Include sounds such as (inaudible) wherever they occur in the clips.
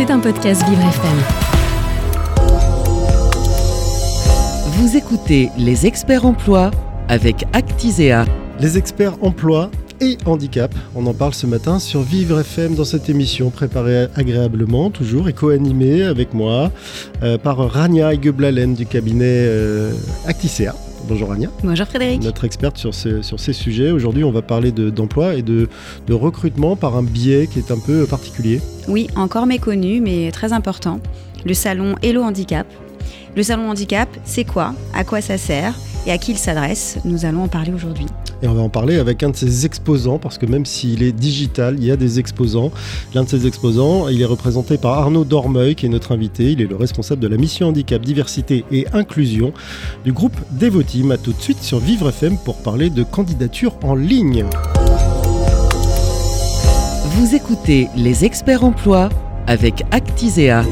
C'est un podcast Vivre FM. Vous écoutez Les Experts Emploi avec Actisea. Les experts emploi et handicap, on en parle ce matin sur Vivre FM dans cette émission préparée agréablement, toujours et co-animée avec moi euh, par Rania Igeblalen du cabinet euh, Actisea. Bonjour Rania. Bonjour Frédéric. Notre experte sur, ce- sur ces sujets. Aujourd'hui, on va parler de- d'emploi et de, de recrutement par un biais qui est un peu particulier. Oui, encore méconnu, mais très important. Le salon Hello Handicap. Le salon Handicap, c'est quoi? À quoi ça sert? Et à qui il s'adresse? Nous allons en parler aujourd'hui. Et on va en parler avec un de ses exposants, parce que même s'il est digital, il y a des exposants. L'un de ses exposants, il est représenté par Arnaud Dormeuil, qui est notre invité. Il est le responsable de la mission handicap, diversité et inclusion du groupe Devoteam. A tout de suite sur Vivre FM pour parler de candidature en ligne. Vous écoutez Les Experts Emploi avec Actisea.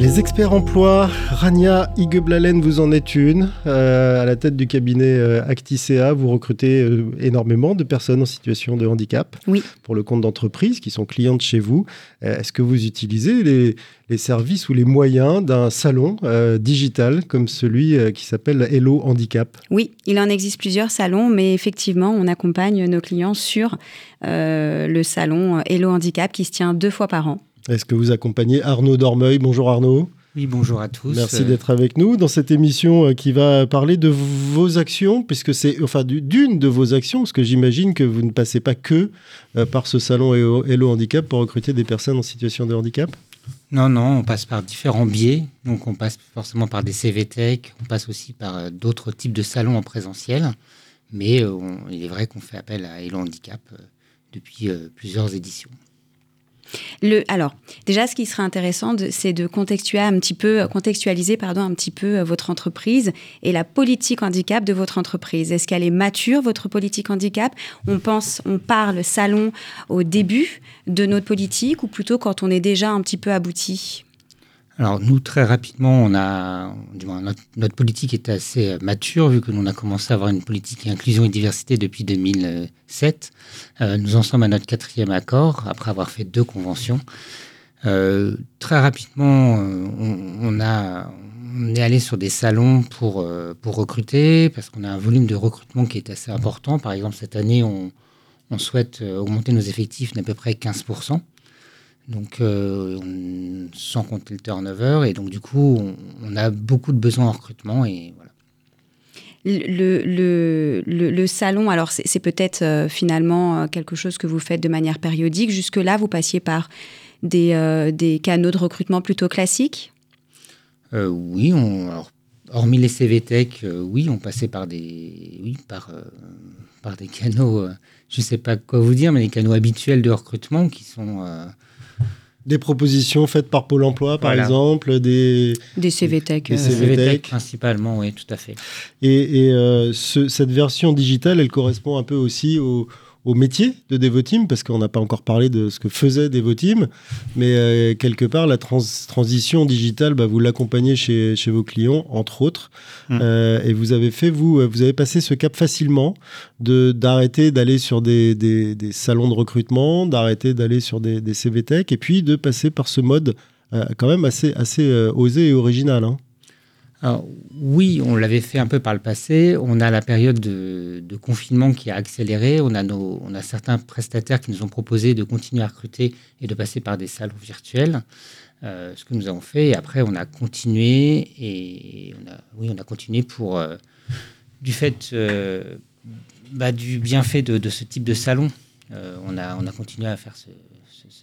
Les experts emploi, Rania Igeblalen, vous en êtes une. Euh, à la tête du cabinet euh, Actisea, vous recrutez euh, énormément de personnes en situation de handicap Oui. pour le compte d'entreprises qui sont clientes chez vous. Euh, Est-ce que vous utilisez les, les services ou les moyens d'un salon euh, digital comme celui qui s'appelle Hello Handicap? Oui, il en existe plusieurs salons, mais effectivement, on accompagne nos clients sur le salon Hello Handicap qui se tient deux fois par an. Est-ce que vous accompagnez Arnaud Dormeuil Bonjour Arnaud. Oui, bonjour à tous. Merci Euh, d'être avec nous dans cette émission euh, qui va parler de vos actions, puisque c'est enfin du- d'une de vos actions, parce que j'imagine que vous ne passez pas que euh, par ce salon Hello Handicap pour recruter des personnes en situation de handicap? Non, non, on passe par différents biais. Donc, on passe forcément par des CVTech, on passe aussi par d'autres types de salons en présentiel. Mais on- il est vrai qu'on fait appel à Hello Handicap depuis plusieurs éditions. Le, alors, déjà, ce qui serait intéressant, c'est de contextualiser un petit peu, contextualiser pardon, un petit peu euh, votre entreprise et la politique handicap de votre entreprise. Est-ce qu'elle est mature, votre politique handicap? On pense, on parle salon au début de notre politique ou plutôt quand on est déjà un petit peu abouti? Alors, nous, très rapidement, on a, notre, politique est assez euh, mature, vu que nous, on a commencé à avoir une politique inclusion et diversité depuis 2007. Euh, nous en sommes à notre quatrième accord, après avoir fait deux conventions. Euh, très rapidement, on, on a, on est allé sur des salons pour, pour recruter, parce qu'on a un volume de recrutement qui est assez important. Par exemple, cette année, on, on souhaite augmenter nos effectifs d'à peu près 15%. Donc, euh, on- sans compter le turnover. Et donc, du coup, on, on a beaucoup de besoins en recrutement. Et voilà. le, le, le, le salon, alors c'est peut-être euh, finalement euh, quelque chose que vous faites de manière périodique. Jusque-là, vous passiez par des, euh, des canaux de recrutement plutôt classiques? Oui, on, alors, hormis les CVTech, oui, on passait par des, oui, par, par des canaux, je ne sais pas quoi vous dire, mais des canaux habituels de recrutement qui sont. Des propositions faites par Pôle Emploi, par Voilà. exemple, des Des CVTech. Des CVTech. principalement, oui, tout à fait. et, et, euh, ce- cette version digitale, elle correspond un peu aussi au, au métier de Devoteam, parce qu'on n'a pas encore parlé de ce que faisait Devoteam, mais euh, quelque part, la trans- transition digitale, bah, vous l'accompagnez chez, chez vos clients, entre autres, Mm. Euh, et vous avez fait, vous, vous avez passé ce cap facilement d'arrêter d'aller sur des, des- des salons de recrutement, d'arrêter d'aller sur des, des CVTech, et puis de passer par ce mode euh, quand même assez, assez osé et original. hein. Alors, oui, on l'avait fait un peu par le passé. On a la période de, confinement qui a accéléré. On a, nos, certains prestataires qui nous ont proposé de continuer à recruter et de passer par des salons virtuels. Euh, ce que nous avons fait. Et après, on a continué. Et on a, oui, on a continué pour. euh, du fait euh, bah, du bienfait de, ce type de salon, on, a, on a continué à faire ce,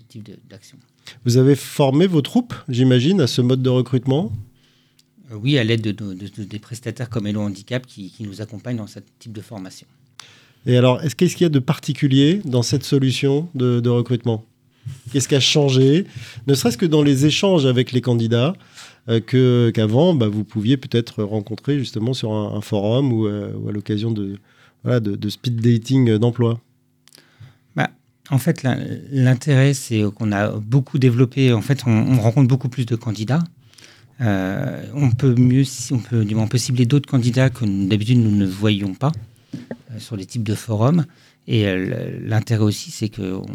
type d'action. Vous avez formé vos troupes, j'imagine, à ce mode de recrutement? Oui, à l'aide de, de- de- des prestataires comme Hello Handicap qui, qui nous accompagnent dans ce type de formation. Et alors, est-ce qu'est-ce qu'il y a de particulier dans cette solution de, de recrutement? Qu'est-ce qui a changé? Ne serait-ce que dans les échanges avec les candidats, euh, que- qu'avant, bah, vous pouviez peut-être rencontrer justement sur un, un forum ou, euh, ou à l'occasion de, voilà, de, de speed dating euh, d'emploi. En fait, l'in- l'intérêt, c'est qu'on a beaucoup développé. En fait, on, on rencontre beaucoup plus de candidats. Euh, on peut mieux, on peut, on cibler d'autres candidats que d'habitude nous ne voyions pas. sur des types de forums. Et l'intérêt aussi, c'est qu'on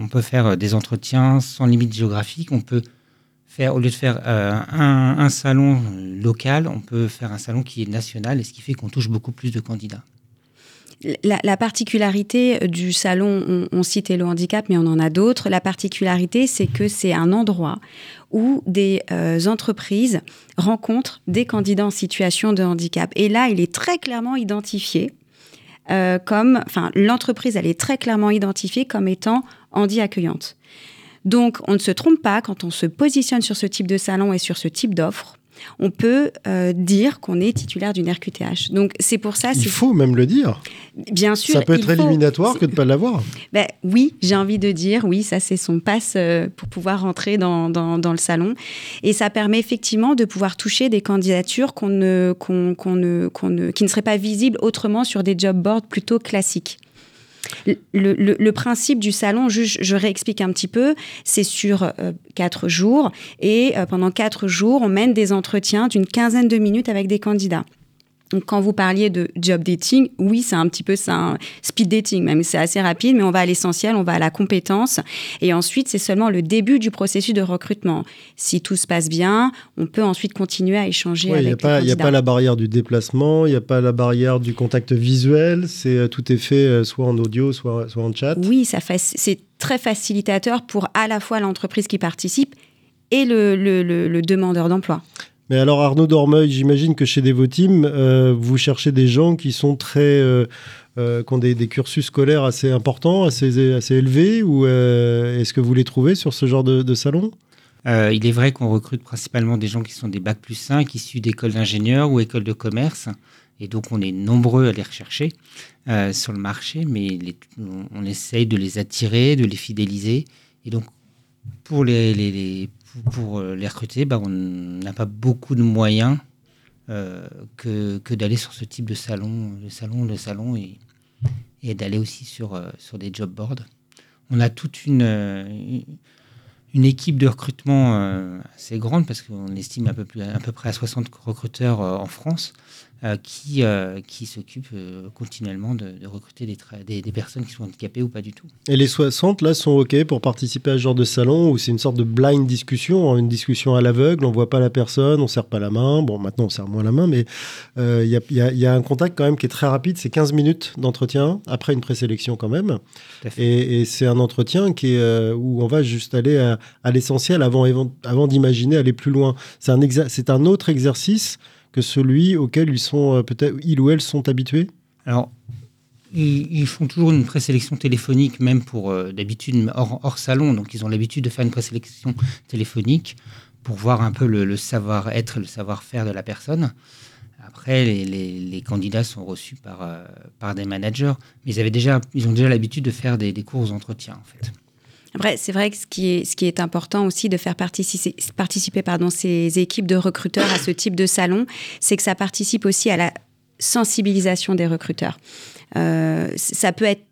on peut faire des entretiens sans limite géographique. On peut faire, au lieu de faire un, un, salon local, on peut faire un salon qui est national, et ce qui fait qu'on touche beaucoup plus de candidats. La, particularité du salon, on, cite le handicap, mais on en a d'autres. La particularité, c'est que c'est un endroit où des euh, entreprises rencontrent des candidats en situation de handicap. Et là, il est très clairement identifié euh, comme, enfin, l'entreprise, elle est très clairement identifiée comme étant handi accueillante. Donc, on ne se trompe pas quand on se positionne sur ce type de salon et sur ce type d'offre on peut euh, dire qu'on est titulaire d'une RQTH. Donc c'est pour ça. Il faut même le dire. Bien sûr. Ça peut être éliminatoire que de ne pas l'avoir. Ben, oui, j'ai envie de dire, oui, ça c'est son passe euh, pour pouvoir rentrer dans, le salon. Et ça permet effectivement de pouvoir toucher des candidatures qu'on ne, qu'on, ne, ne, qui ne seraient pas visibles autrement sur des job boards plutôt classiques. Le, principe du salon, je, réexplique un petit peu, c'est sur euh, quatre jours et euh, pendant quatre jours, on mène des entretiens d'une quinzaine de minutes avec des candidats. Donc, quand vous parliez de job dating, oui, c'est un petit peu ça, speed dating même. C'est assez rapide, mais on va à l'essentiel, on va à la compétence. Et ensuite, c'est seulement le début du processus de recrutement. Si tout se passe bien, on peut ensuite continuer à échanger avec les pas, Il n'y a pas la barrière du déplacement, il n'y a pas la barrière du contact visuel. C'est euh, tout est fait euh, soit en audio, soit, soit en chat. Oui, ça c'est très facilitateur pour à la fois l'entreprise qui participe et le, le, le demandeur d'emploi. Mais alors Arnaud Dormeuil, j'imagine que chez Devoteam, euh, vous cherchez des gens qui sont très, euh, euh, qui ont des, cursus scolaires assez importants, assez, assez élevés, ou est-ce que vous les trouvez sur ce genre de, salon? Il est vrai qu'on recrute principalement des gens qui sont des bacs plus 5, issus d'écoles d'ingénieurs ou écoles de commerce. Et donc, on est nombreux à les rechercher sur le marché, mais on, essaye de les attirer, de les fidéliser. Et donc, pour les pour euh, les recruter, bah, on n'a pas beaucoup de moyens euh, que, que d'aller sur ce type de salon, le salon, le salon, et, d'aller aussi sur, euh, sur des job boards. On a toute une, une équipe de recrutement assez grande, parce qu'on estime à peu, plus, à peu près à 60 recruteurs en France. Euh, qui, euh, qui s'occupe euh, continuellement de, recruter des, des, personnes qui sont handicapées ou pas du tout. Et les 60, là, sont OK pour participer à ce genre de salon où c'est une sorte de blind discussion, hein, une discussion à l'aveugle, on voit pas la personne, on serre pas la main. Bon, maintenant, on serre moins la main, mais il y a, y, y, a, un contact quand même qui est très rapide, c'est 15 minutes d'entretien, après une présélection quand même. Et, et c'est un entretien qui est, où on va juste aller à, à l'essentiel avant, avant d'imaginer aller plus loin. C'est un, c'est un autre exercice que celui auquel ils sont euh, peut-être ils ou elles sont habitués? Alors, ils, font toujours une présélection téléphonique, même pour euh, d'habitude hors, salon. Donc, ils ont l'habitude de faire une présélection téléphonique pour voir un peu le, savoir-être, le savoir-faire de la personne. Après, les, candidats sont reçus par, euh, par des managers, mais ils, avaient déjà, ils ont déjà l'habitude de faire des, des cours d'entretien, en fait. Après, c'est vrai que ce qui, est, ce qui est important aussi de faire participer, participer pardon, ces équipes de recruteurs à ce type de salon, c'est que ça participe aussi à la sensibilisation des recruteurs. Euh, ça peut être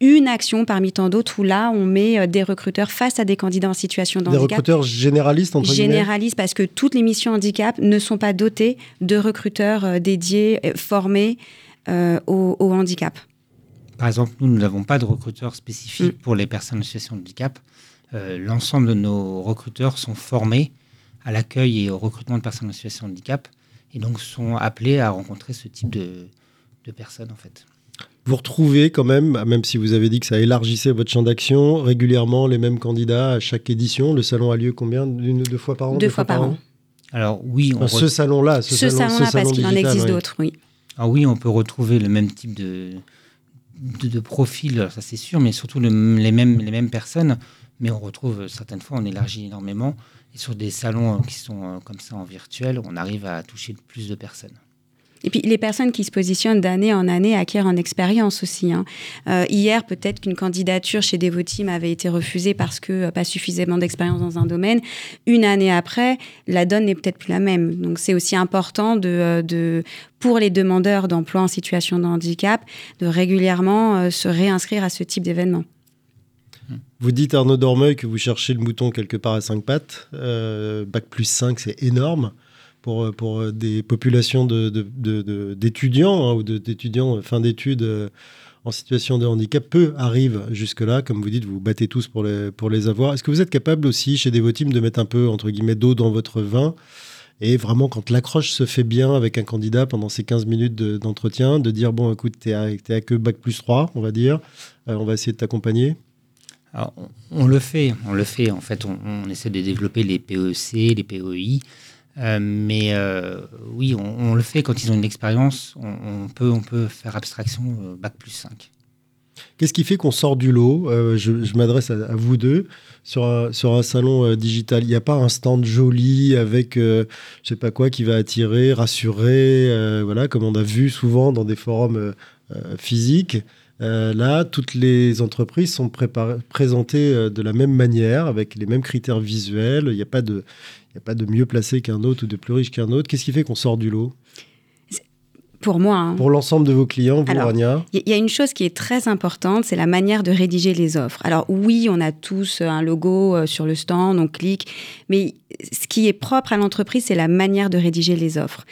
une action parmi tant d'autres où là, on met euh, des recruteurs face à des candidats en situation de handicap. Des recruteurs généralistes, entre Généralistes, parce que toutes les missions handicap ne sont pas dotées de recruteurs euh, dédiés, formés au handicap. Par exemple, nous, nous n'avons pas de recruteurs spécifiques mm. pour les personnes en situation de handicap. Euh, l'ensemble de nos recruteurs sont formés à l'accueil et au recrutement de personnes en situation de handicap et donc sont appelés à rencontrer ce type de, personnes en fait. Vous retrouvez quand même, même si vous avez dit que ça élargissait votre champ d'action, régulièrement les mêmes candidats à chaque édition. Le salon a lieu combien? Une ou deux fois par an? Deux, fois, par an. Alors oui, on ce salon-là, ce, salon-là, parce qu'il en existe d'autres, oui. Ah oui, on peut retrouver le même type de, de, profils, ça c'est sûr, mais surtout les, mêmes, les mêmes personnes. Mais on retrouve certaines fois, on élargit énormément. Et sur des salons qui sont euh, comme ça en virtuel, on arrive à toucher plus de personnes. Et puis les personnes qui se positionnent d'année en année acquièrent en expérience aussi. Hein. Euh, hier, peut-être qu'une candidature chez Devoteam avait été refusée parce que euh, pas suffisamment d'expérience dans un domaine. Une année après, la donne n'est peut-être plus la même. Donc c'est aussi important de, euh, pour les demandeurs d'emploi en situation de handicap de régulièrement se réinscrire à ce type d'événement. Vous dites Arnaud Dormeuil que vous cherchez le mouton quelque part à cinq pattes. bac plus 5, c'est énorme. Pour, pour des populations d'étudiants de, de, hein, ou d'étudiants fin d'études en situation de handicap, peu arrivent jusque-là. Comme vous dites, vous, battez tous pour les, pour les avoir. Est-ce que vous êtes capable aussi, chez Devoteam, de mettre un peu, entre guillemets, d'eau dans votre vin et vraiment, quand l'accroche se fait bien avec un candidat pendant ces 15 minutes d'entretien, de, dire bon, écoute, tu à, à que bac plus 3, on va dire, euh, on va essayer de t'accompagner? On, le fait, on le fait. En fait, on, essaie de développer les PEC, les PEI. Euh, mais euh, oui, on, le fait quand ils ont une expérience. On, peut, on peut faire abstraction bac plus 5. Qu'est-ce qui fait qu'on sort du lot Je, m'adresse à, vous deux sur un, salon euh, digital, il n'y a pas un stand joli avec euh, je sais pas quoi qui va attirer, rassurer, euh, voilà, comme on a vu souvent dans des forums physiques? là, toutes les entreprises sont présentées de la même manière, avec les mêmes critères visuels. Il n'y a, pas de, a pas de mieux placé qu'un autre ou de plus riche qu'un autre. Qu'est-ce qui fait qu'on sort du lot? Pour moi. Hein. Pour l'ensemble de vos clients, vous, Rania Il y, a une chose qui est très importante, c'est la manière de rédiger les offres. Alors oui, on a tous un logo euh, sur le stand, on clique, mais ce qui est propre à l'entreprise, c'est la manière de rédiger les offres.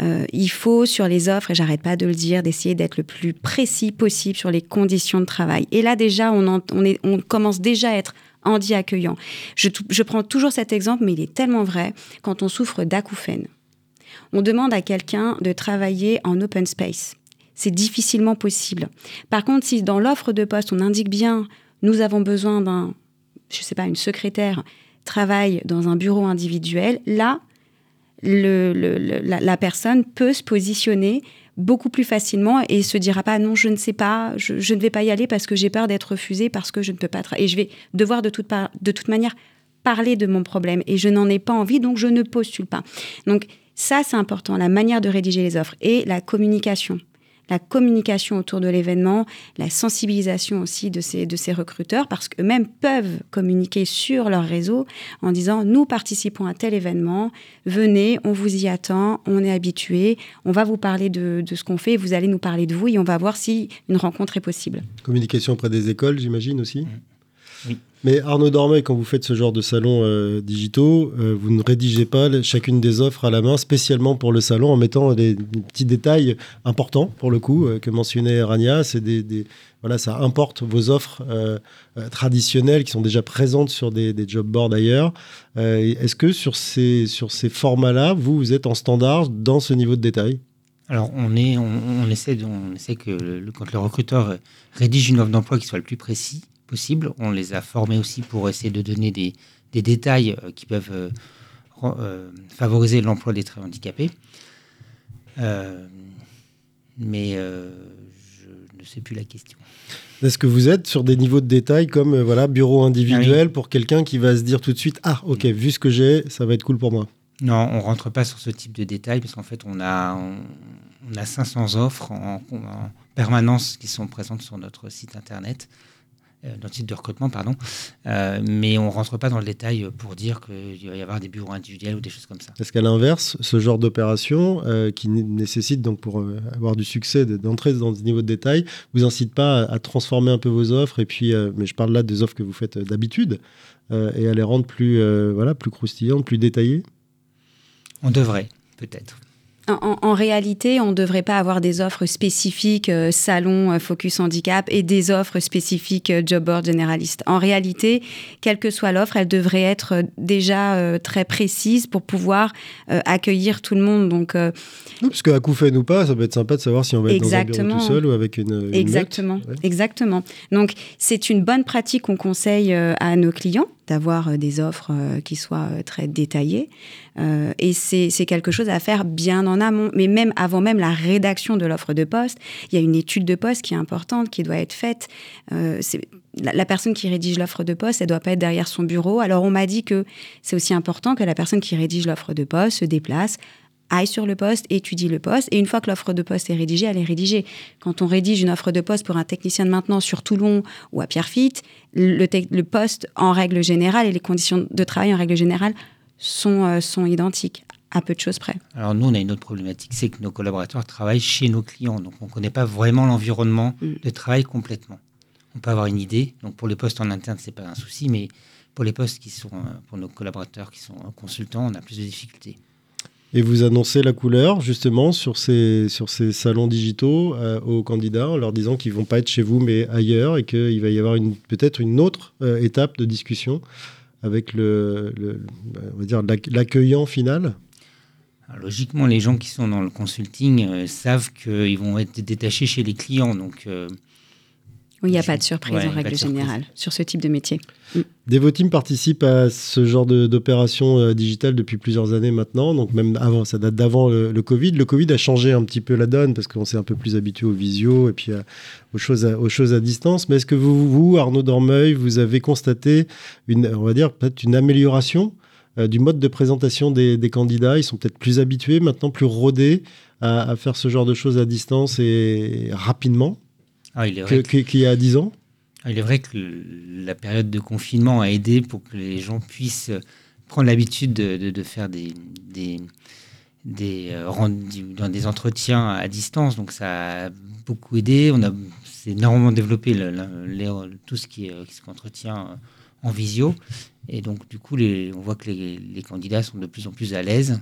Euh, il faut sur les offres, et j'arrête pas de le dire, d'essayer d'être le plus précis possible sur les conditions de travail. Et là déjà, on, on, est, on commence déjà à être handi accueillant. Je, prends toujours cet exemple, mais il est tellement vrai quand on souffre d'acouphènes on demande à quelqu'un de travailler en open space. C'est difficilement possible. Par contre, si dans l'offre de poste, on indique bien, nous avons besoin d'un, je sais pas, une secrétaire travaille dans un bureau individuel, là, la, personne peut se positionner beaucoup plus facilement et se dira pas non je ne sais pas je, ne vais pas y aller parce que j'ai peur d'être refusée parce que je ne peux pas et je vais devoir de toute, de toute manière parler de mon problème et je n'en ai pas envie donc je ne postule pas donc ça, c'est important, la manière de rédiger les offres et la communication. La communication autour de l'événement, la sensibilisation aussi de ces, de ces recruteurs, parce qu'eux-mêmes peuvent communiquer sur leur réseau en disant Nous participons à tel événement, venez, on vous y attend, on est habitué, on va vous parler de, de ce qu'on fait, vous allez nous parler de vous et on va voir si une rencontre est possible. Communication auprès des écoles, j'imagine aussi? Oui. Mais Arnaud Dormet, quand vous faites ce genre de salon euh, digitaux, euh, vous ne rédigez pas chacune des offres à la main spécialement pour le salon en mettant des, petits détails importants pour le coup euh, que mentionnait Rania. C'est des, voilà, ça importe vos offres traditionnelles qui sont déjà présentes sur des, job boards ailleurs. Est-ce que sur ces, sur ces formats-là, vous, vous êtes en standard dans ce niveau de détail? Alors, on, est, on, essaie, on essaie que quand le recruteur rédige une offre d'emploi qui soit le plus précis, possible. On les a formés aussi pour essayer de donner des, détails euh, qui peuvent euh, euh, favoriser l'emploi des très handicapés. mais je ne sais plus la question. Est-ce que vous êtes sur des niveaux de détails comme voilà bureau individuel ah pour quelqu'un qui va se dire tout de suite ah ok vu ce que j'ai ça va être cool pour moi? Non, on rentre pas sur ce type de détails parce qu'en fait on a on, a 500 offres en, en, permanence qui sont présentes sur notre site internet. Euh, notre site de recrutement, pardon. Euh, mais on rentre pas dans le détail pour dire qu'il va y avoir des bureaux individuels ou des choses comme ça. Est-ce qu'à l'inverse, ce genre d'opération euh, qui nécessite donc pour avoir du succès d'entrer dans ce niveau de détail, vous incite pas à, transformer un peu vos offres et puis, mais je parle là des offres que vous faites d'habitude et à les rendre plus, voilà, plus croustillantes, plus détaillées? On devrait, peut-être. En, réalité, on ne devrait pas avoir des offres spécifiques euh, salon euh, focus handicap et des offres spécifiques euh, job board généraliste. En réalité, quelle que soit l'offre, elle devrait être déjà très précise pour pouvoir accueillir tout le monde. Donc, parce qu'à coup fait ou pas, ça peut être sympa de savoir si on va être dans un bureau tout seul ou avec une, exactement, exactement. Donc, c'est une bonne pratique qu'on conseille à nos clients d'avoir euh, des offres euh, qui soient euh, très détaillées. et c'est quelque chose à faire bien en amont. Mais même avant même la rédaction de l'offre de poste, il y a une étude de poste qui est importante, qui doit être faite. La, la, personne qui rédige l'offre de poste, elle doit pas être derrière son bureau. Alors on m'a dit que c'est aussi important que la personne qui rédige l'offre de poste se déplace aille sur le poste, étudie le poste, et une fois que l'offre de poste est rédigée, elle est rédigée. Quand on rédige une offre de poste pour un technicien de maintenance sur Toulon ou à Pierrefitte, le, le poste en règle générale et les conditions de travail en règle générale sont, euh, sont identiques à peu de choses près. Alors nous, on a une autre problématique, c'est que nos collaborateurs travaillent chez nos clients, donc on ne connaît pas vraiment l'environnement mm. de travail complètement. On peut avoir une idée, donc pour les postes en interne, c'est pas un souci, mais pour les postes qui sont, euh, pour nos collaborateurs qui sont consultants, on a plus de difficultés. Et vous annoncez la couleur justement sur ces, sur ces salons digitaux euh, aux candidats en leur disant qu'ils vont pas être chez vous mais ailleurs et qu'il va y avoir peut-être une autre euh, étape de discussion avec le, dire l'accueillant final? Logiquement, les gens qui sont dans le consulting euh, savent qu'ils vont être détachés chez les clients. Donc, oui, il n'y a pas de surprise en règle générale sur ce type de métier. Mm. Devoteam participe à ce genre d'opération euh, digitale depuis plusieurs années maintenant, donc même avant, ça date d'avant le, Covid. Le Covid a changé un petit peu la donne parce qu'on s'est un peu plus habitué aux visio et puis aux, choses à, aux choses à distance. Mais est-ce que vous, vous, Arnaud Dormeuil, vous avez constaté une, on va dire peut-être une amélioration euh, du mode de présentation des, candidats? Ils sont peut-être plus habitués maintenant, plus rodés à, à faire ce genre de choses à distance et rapidement? Ah, il est qu'il y a 10 ans ah, Il est vrai que la période de confinement a aidé pour que les gens puissent prendre l'habitude de, faire des, des, des, euh, dans des entretiens à distance. Donc ça a beaucoup aidé. On a énormément développé tout ce qui est, qui entretien en visio. Et donc, du coup, les, on voit que les, les, candidats sont de plus en plus à l'aise.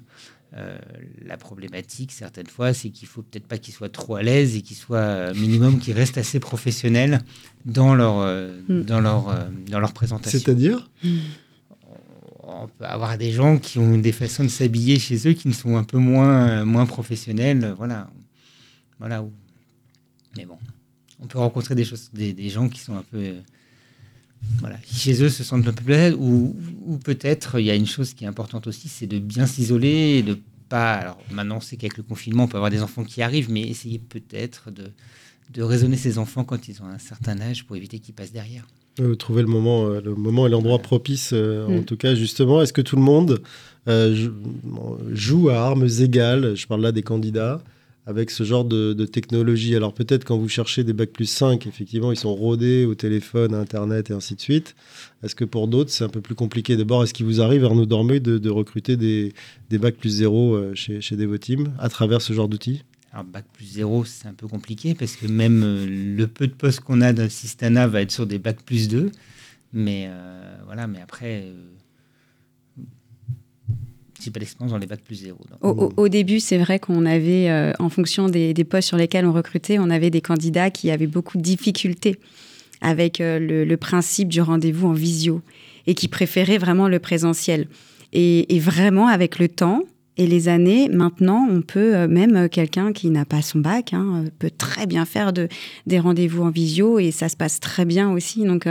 Euh, la problématique, certaines fois, c'est qu'il faut peut-être pas qu'ils soient trop à l'aise et qu'ils soient euh, minimum, qu'ils restent assez professionnels dans leur, euh, mm. dans leur, dans leur présentation. C'est-à-dire? On peut avoir des gens qui ont des façons de s'habiller chez eux qui ne sont un peu moins, moins professionnels. Voilà. voilà. Mais bon, on peut rencontrer des, choses, des, des gens qui sont un peu voilà, chez eux se sentent un peu plus ou, ou peut-être il y a une chose qui est importante aussi, c'est de bien s'isoler et de pas. Alors maintenant, c'est qu'avec le confinement, on peut avoir des enfants qui arrivent, mais essayer peut-être de, de raisonner ces enfants quand ils ont un certain âge pour éviter qu'ils passent derrière. Euh, trouver le moment, euh, le moment et l'endroit propice, euh, en mm. tout cas, justement. Est-ce que tout le monde joue à armes égales? Je parle là des candidats avec ce genre de, technologie. Alors peut-être quand vous cherchez des bacs plus 5, effectivement, ils sont rodés au téléphone, à Internet et ainsi de suite. Est-ce que pour d'autres, c'est un peu plus compliqué D'abord, est-ce qu'il vous arrive, Arnaud Dormeuil, de, de recruter des, des bacs plus 0 euh, chez, chez Devoteam à travers ce genre d'outils? Alors, bac plus 0, c'est un peu compliqué parce que même euh, le peu de postes qu'on a dans Sistana va être sur des bacs plus 2. Mais euh, voilà, mais après, pas d'expérience dans les plus zéro. Au, début, c'est vrai qu'on avait, euh, en fonction des, postes sur lesquels on recrutait, on avait des candidats qui avaient beaucoup de difficultés avec euh, le, principe du rendez-vous en visio et qui préféraient vraiment le présentiel. Et, vraiment, avec le temps, et les années, maintenant, on peut, euh, même quelqu'un qui n'a pas son bac, hein, peut très bien faire de, des rendez-vous en visio et ça se passe très bien aussi. Donc,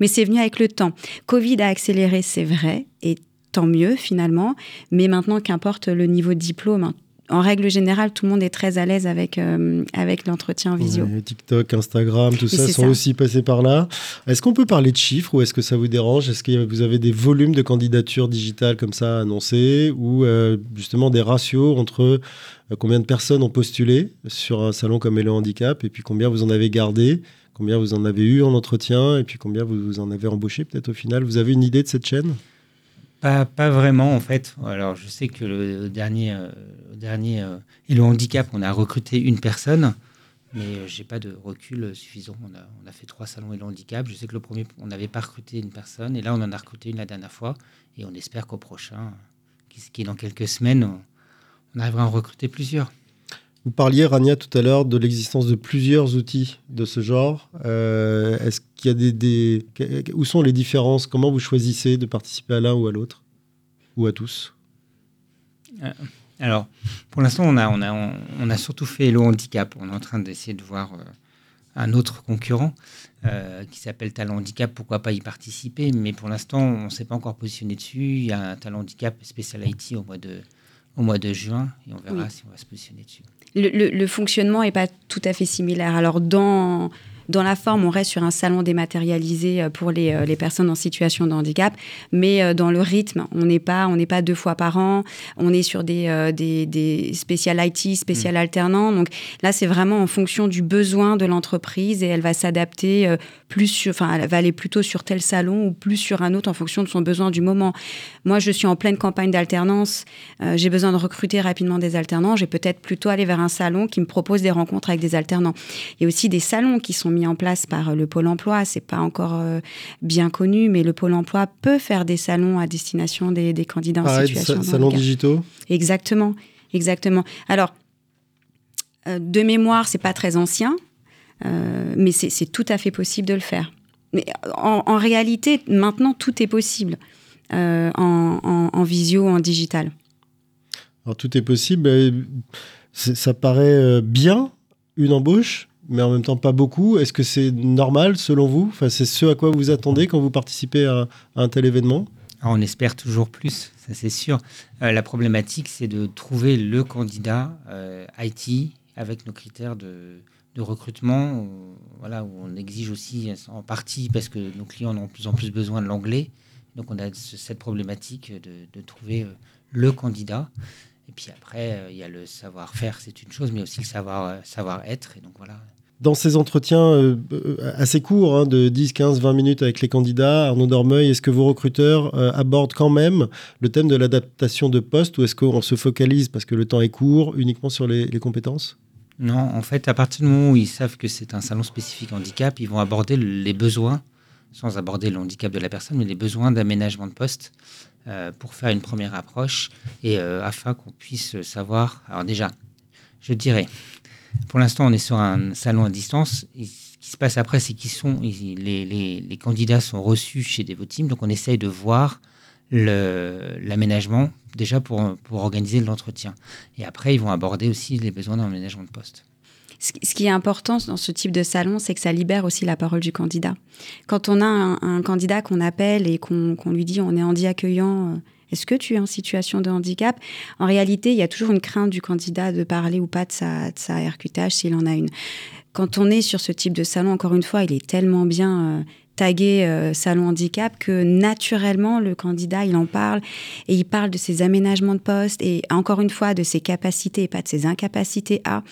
mais c'est venu avec le temps. Covid a accéléré, c'est vrai, et tant mieux finalement. Mais maintenant, qu'importe le niveau de diplôme, hein, en règle générale, tout le monde est très à l'aise avec, euh, avec l'entretien en visio. TikTok, Instagram, tout ça sont aussi passés par là. Est-ce qu'on peut parler de chiffres ou est-ce que ça vous dérange? Est-ce que vous avez des volumes de candidatures digitales comme ça annoncés ou euh, justement des ratios entre euh, combien de personnes ont postulé sur un salon comme Hello Handicap et puis combien vous en avez gardé Combien vous en avez eu en entretien et puis combien vous en avez embauché peut-être au final? Vous avez une idée de cette chaîne? Pas, pas, vraiment en fait. Alors je sais que le dernier, euh, euh, et le handicap, on a recruté une personne, mais euh, j'ai pas de recul suffisant. On a, fait trois salons et le handicap. Je sais que le premier, on n'avait pas recruté une personne, et là on en a recruté une la dernière fois, et on espère qu'au prochain, qui est dans quelques semaines, on arrivera à en recruter plusieurs. Vous parliez, Rania, tout à l'heure de l'existence de plusieurs outils de ce genre. Euh, est-ce qu'il y a des, Où sont les différences? Comment vous choisissez de participer à l'un ou à l'autre? Ou à tous? Euh, Alors, pour l'instant, on a, on, a, on, a surtout fait le handicap. On est en train d'essayer de voir euh, un autre concurrent qui s'appelle Talent Handicap. Pourquoi pas y participer? Mais pour l'instant, on ne s'est pas encore positionné dessus. Il y a un Talent Handicap spécial IT au mois de, au mois de juin et on verra si on va se positionner dessus le, fonctionnement n'est pas tout à fait similaire. Alors, dans, dans la forme, on reste sur un salon dématérialisé euh, pour les, euh, les personnes en situation de handicap, mais euh, dans le rythme, on n'est pas, on pas deux fois par an. On est sur des, des, des spécial IT, spécial mmh. alternant. Donc là, c'est vraiment en fonction du besoin de l'entreprise et elle va s'adapter plus, sur, enfin, elle va aller plutôt sur tel salon ou plus sur un autre en fonction de son besoin du moment. Moi, je suis en pleine campagne d'alternance. j'ai besoin de recruter rapidement des alternants. J'ai peut-être plutôt aller vers un salon qui me propose des rencontres avec des alternants. Il y a aussi des salons qui sont mis en place par le Pôle emploi. C'est pas encore bien connu, mais le Pôle emploi peut faire des salons à destination des, candidats en situation de salons digitaux? Exactement, exactement. Alors, de mémoire, c'est pas très ancien, mais c'est tout à fait possible de le faire. Mais en, réalité, maintenant, tout est possible en, en, en visio, en digital. Alors tout est possible. Ça paraît euh, bien, une embauche, mais en même temps pas beaucoup. Est-ce que c'est normal selon vous? Enfin, C'est ce à quoi vous attendez quand vous participez à, un tel événement? Ah, On espère toujours plus, ça c'est sûr. Euh, la problématique, c'est de trouver le candidat euh, IT avec nos critères de, recrutement, voilà, où on exige aussi en partie parce que nos clients ont de plus en plus besoin de l'anglais. Donc on a cette problématique de, de trouver le candidat. Et puis après, euh, il y a le savoir-faire, c'est une chose, mais aussi le savoir, euh, savoir-être. Et donc voilà. Dans ces entretiens euh, assez courts, hein, de 10, 15, 20 minutes avec les candidats, Arnaud Dormeuil, est-ce que vos recruteurs abordent quand même le thème de l'adaptation de poste ou est-ce qu'on se focalise, parce que le temps est court, uniquement sur les, les compétences? Non, en fait, à partir du moment où ils savent que c'est un salon spécifique handicap, ils vont aborder les besoins, sans aborder le handicap de la personne, mais les besoins d'aménagement de poste. Euh, pour faire une première approche et euh, afin qu'on puisse savoir. Alors déjà, je dirais, pour l'instant, on est sur un salon à distance. ce qui se passe après, c'est qu'ils sont les, candidats sont reçus chez Devoteam, donc on essaye de voir l'aménagement déjà pour, pour organiser l'entretien. Et après, ils vont aborder aussi les besoins d'aménagement de poste. Ce qui est important dans ce type de salon, c'est que ça libère aussi la parole du candidat. Quand on a un, candidat qu'on appelle et qu'on lui dit on est handi accueillant, euh, est-ce que tu es en situation de handicap? En réalité, il y a toujours une crainte du candidat de parler ou pas de sa, de sa RQTH s'il en a une. Quand on est sur ce type de salon, encore une fois, il est tellement bien euh, tagué euh, salon handicap que naturellement le candidat il en parle et il parle de ses aménagements de poste et encore une fois de ses capacités et pas de ses incapacités à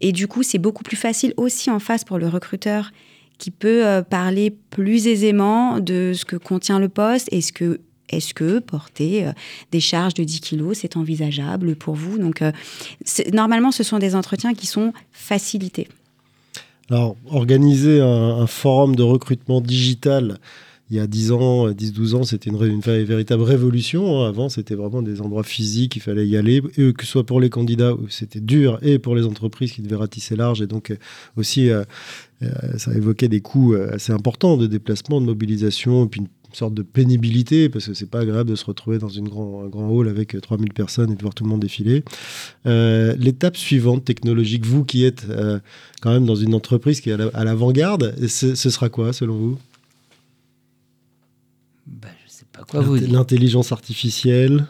et du coup c'est beaucoup plus facile aussi en face pour le recruteur qui peut euh, parler plus aisément de ce que contient le poste et ce que est-ce que porter euh, des charges de 10 kilos, c'est envisageable pour vous? Donc, normalement, ce sont des entretiens qui sont facilités. Alors, organiser un, forum de recrutement digital, il y a 10 ans, 10-12 ans, c'était une, véritable révolution. Hein. Avant, c'était vraiment des endroits physiques, il fallait y aller, et que ce soit pour les candidats, c'était dur, et pour les entreprises qui devaient ratisser large, et donc euh, aussi, euh, euh, ça évoquait des coûts assez importants de déplacement, de mobilisation, puis sorte de pénibilité, parce que c'est pas agréable de se retrouver dans une grand, un grand hall avec 3000 personnes et de voir tout le monde défiler. Euh, l'étape suivante technologique, vous qui êtes euh, quand même dans une entreprise qui est à l'avant-garde, ce, sera quoi selon vous? Bah, Je sais pas quoi vous. L'intelligence artificielle?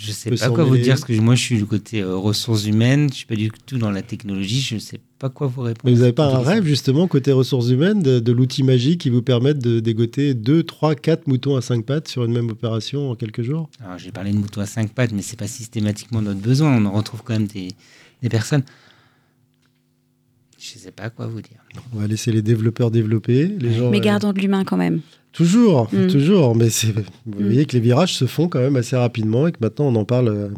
Je sais pas quoi vous dire, parce que moi je suis du côté euh, ressources humaines, je suis pas du tout dans la technologie, je ne sais pas quoi vous répondre. Mais vous n'avez pas un rêve justement côté ressources humaines de, l'outil magique qui vous permette de dégoter 2, 3, 4 moutons à 5 pattes sur une même opération en quelques jours? Alors j'ai parlé de moutons à 5 pattes, mais c'est pas systématiquement notre besoin, on en retrouve quand même des, des personnes. Je ne sais pas quoi vous dire. On va laisser les développeurs développer. Les gens, mais gardons de l'humain quand même. Toujours, mm. toujours. Mais vous mm. voyez que les virages se font quand même assez rapidement et que maintenant on en parle euh,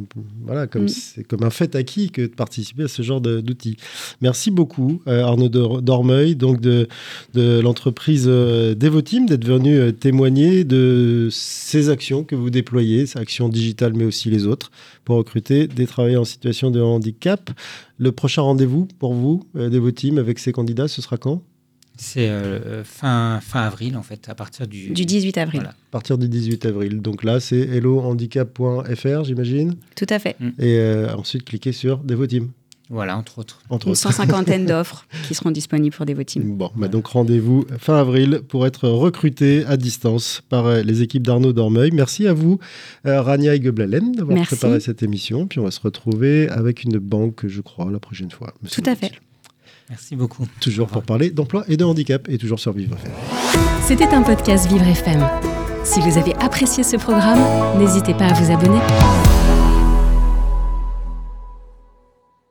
voilà, comme, mm. c'est comme un fait acquis que de participer à ce genre d'outils. Merci beaucoup, euh, Arnaud Dormeuil, donc de, de l'entreprise euh, Devoteam, d'être venu euh, témoigner de ces actions que vous déployez, ces actions digitales, mais aussi les autres, pour recruter des travailleurs en situation de handicap. Le prochain rendez-vous pour vous, Devoteam, avec ces candidats, ce sera quand? C'est euh, fin, fin avril, en fait, à partir du... Du 18 avril. À partir du 18 avril. Donc là, c'est hellohandicap.fr, j'imagine Tout à fait. Mm. Et euh, ensuite, cliquez sur Devoteam. Voilà, entre autres. Entre Une cent cinquantaine (laughs) d'offres qui seront disponibles pour Devoteam. Bon, bah donc rendez-vous fin avril pour être recruté à distance par euh, les équipes d'Arnaud Dormeuil. Merci à vous, Rania Egeblalen, d'avoir préparé cette émission. Puis on va se retrouver avec une banque, je crois, la prochaine fois. Tout à fait. Merci beaucoup. Toujours pour parler d'emploi et de handicap et toujours sur Vivre FM. C'était un podcast Vivre FM. Si vous avez apprécié ce programme, n'hésitez pas à vous abonner.